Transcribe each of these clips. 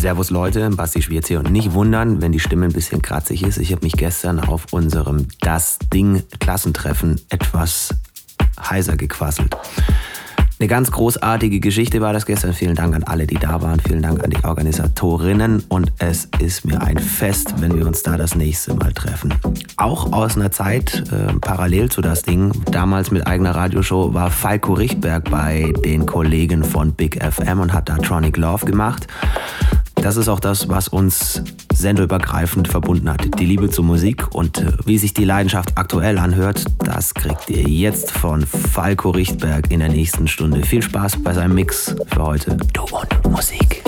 Servus Leute, Basti Schwierz hier und nicht wundern, wenn die Stimme ein bisschen kratzig ist. Ich habe mich gestern auf unserem Das Ding Klassentreffen etwas heiser gequasselt. Eine ganz großartige Geschichte war das gestern. Vielen Dank an alle, die da waren. Vielen Dank an die Organisatorinnen. Und es ist mir ein Fest, wenn wir uns da das nächste Mal treffen. Auch aus einer Zeit äh, parallel zu das Ding, damals mit eigener Radioshow, war Falco Richtberg bei den Kollegen von Big FM und hat da Tronic Love gemacht. Das ist auch das, was uns senderübergreifend verbunden hat. Die Liebe zur Musik und äh, wie sich die Leidenschaft aktuell anhört, das kriegt ihr jetzt von Falco Richtberg in der nächsten Stunde. Viel Spaß bei seinem Mix für heute. Du und Musik.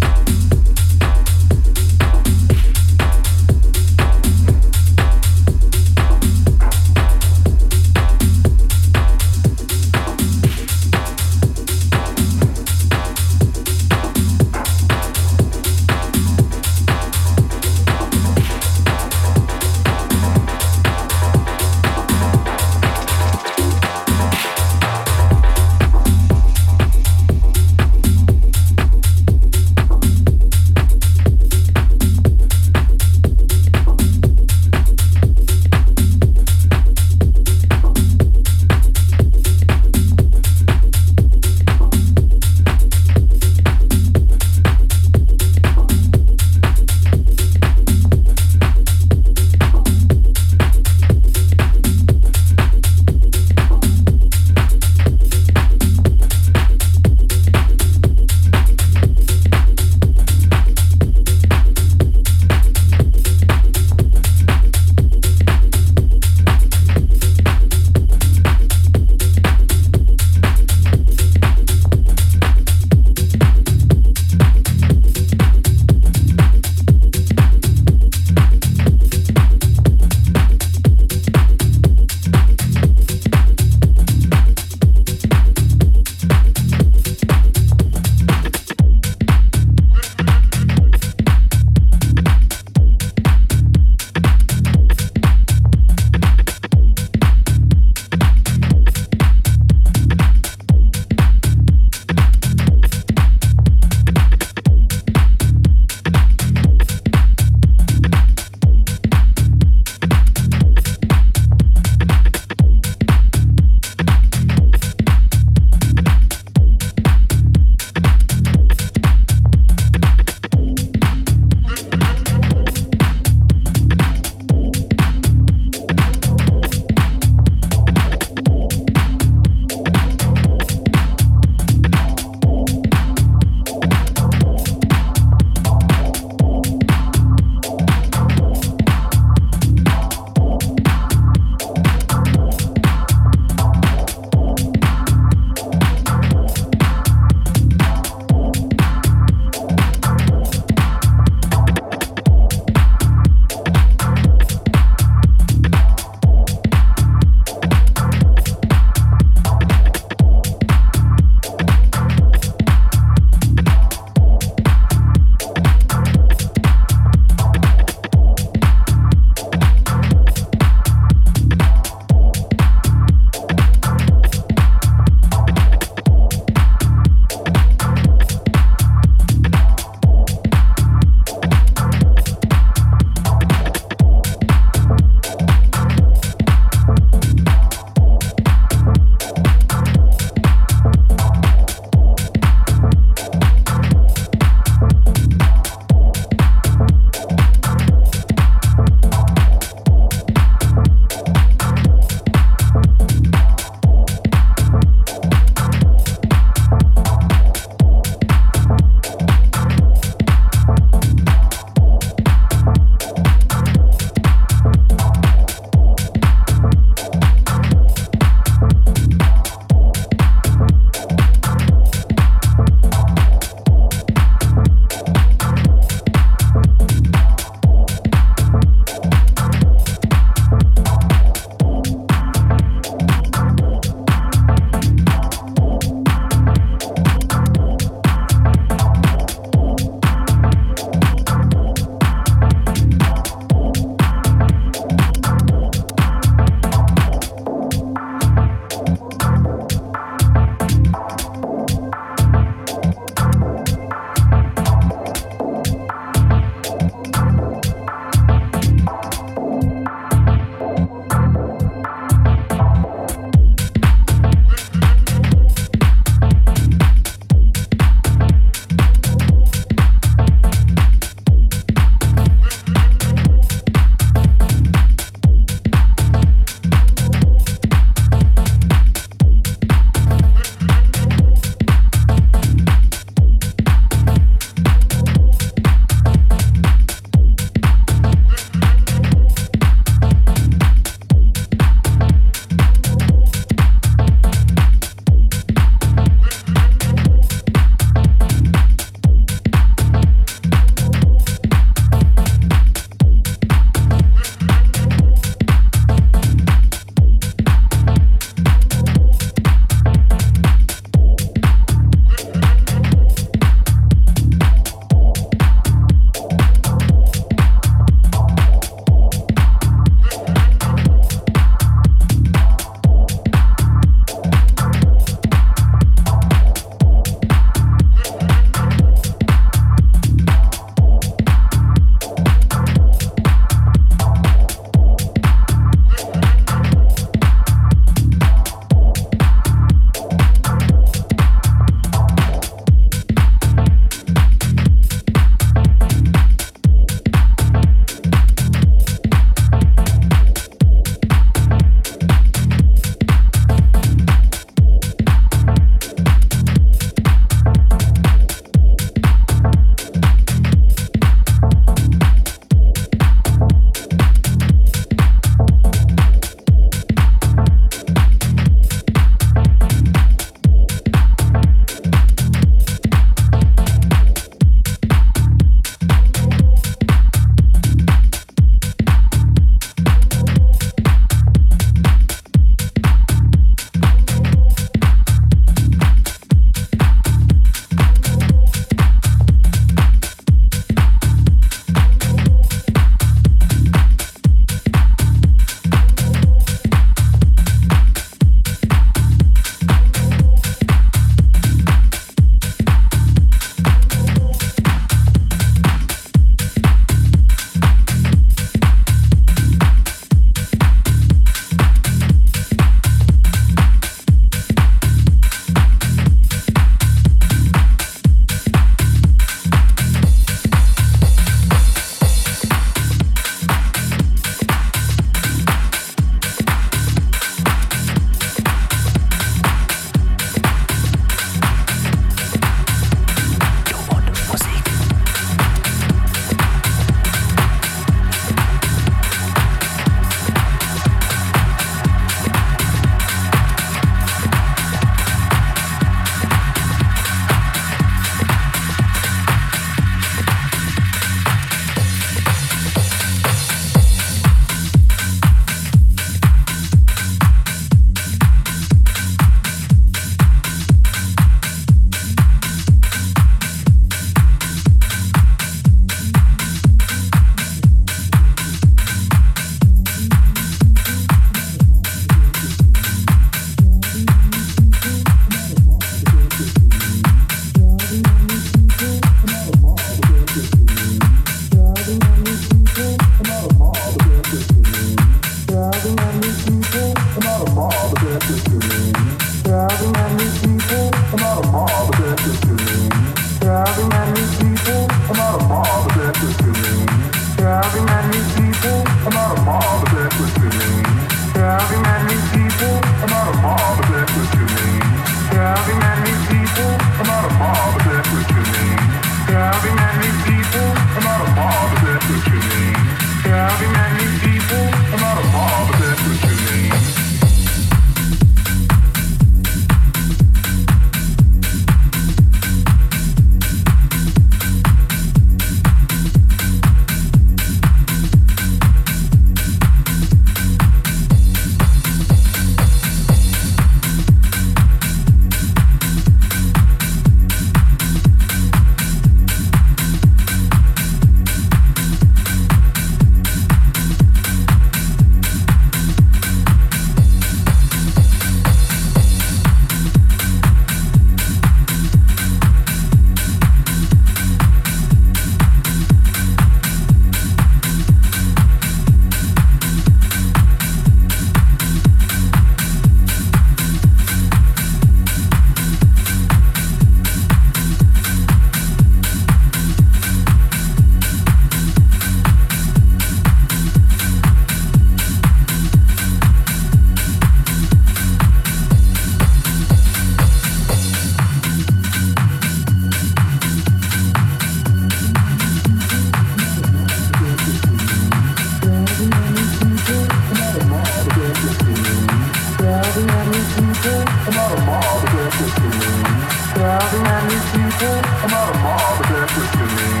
Driving at people, I'm not a mob, but that's what you mean.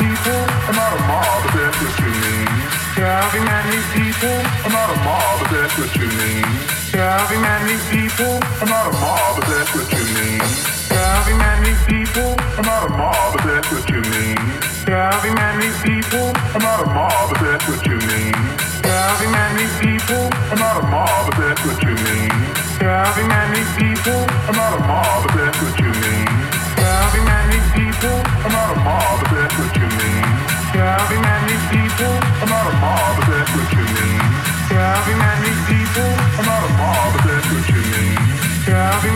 People, I'm not a mob, but that's what you mean. People, I'm not a mob, but that's what you mean. People, I'm not a mob, but that's what you mean. Having many people, I'm not a mob, but that's what you mean. Having many people, I'm not a mob, but that's what you mean. Having many people, I'm not a mob, but that's what you mean. Having many people, I'm not a mob, but that's what you mean. Having many people, I'm not a mob, but that's what you mean. Having many people, I'm not a mob, but that's what you mean. Having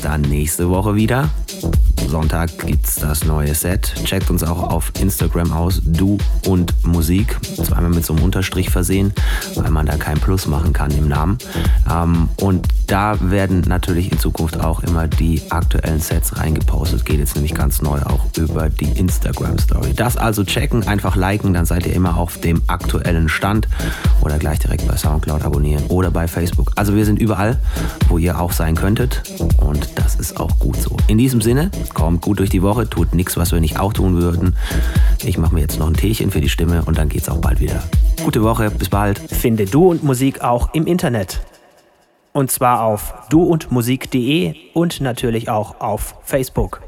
dann nächste Woche wieder. Sonntag gibt's das neue Set. Checkt uns auch auf Instagram aus. Du und Musik. Zweimal mit so einem Unterstrich versehen, weil man da kein Plus machen kann im Namen. Ähm, und da werden natürlich in Zukunft auch immer die aktuellen Sets reingepostet. Geht jetzt nämlich ganz neu auch über die Instagram Story. Das also checken, einfach liken, dann seid ihr immer auf dem aktuellen Stand oder gleich direkt bei Soundcloud abonnieren oder bei Facebook. Also wir sind überall, wo ihr auch sein könntet und das ist auch gut so. In diesem Sinne, kommt gut durch die Woche, tut nichts, was wir nicht auch tun würden. Ich mache mir jetzt noch ein Teechen für die Stimme und dann geht's auch bald wieder. Gute Woche, bis bald. Finde Du und Musik auch im Internet. Und zwar auf duundmusik.de und natürlich auch auf Facebook.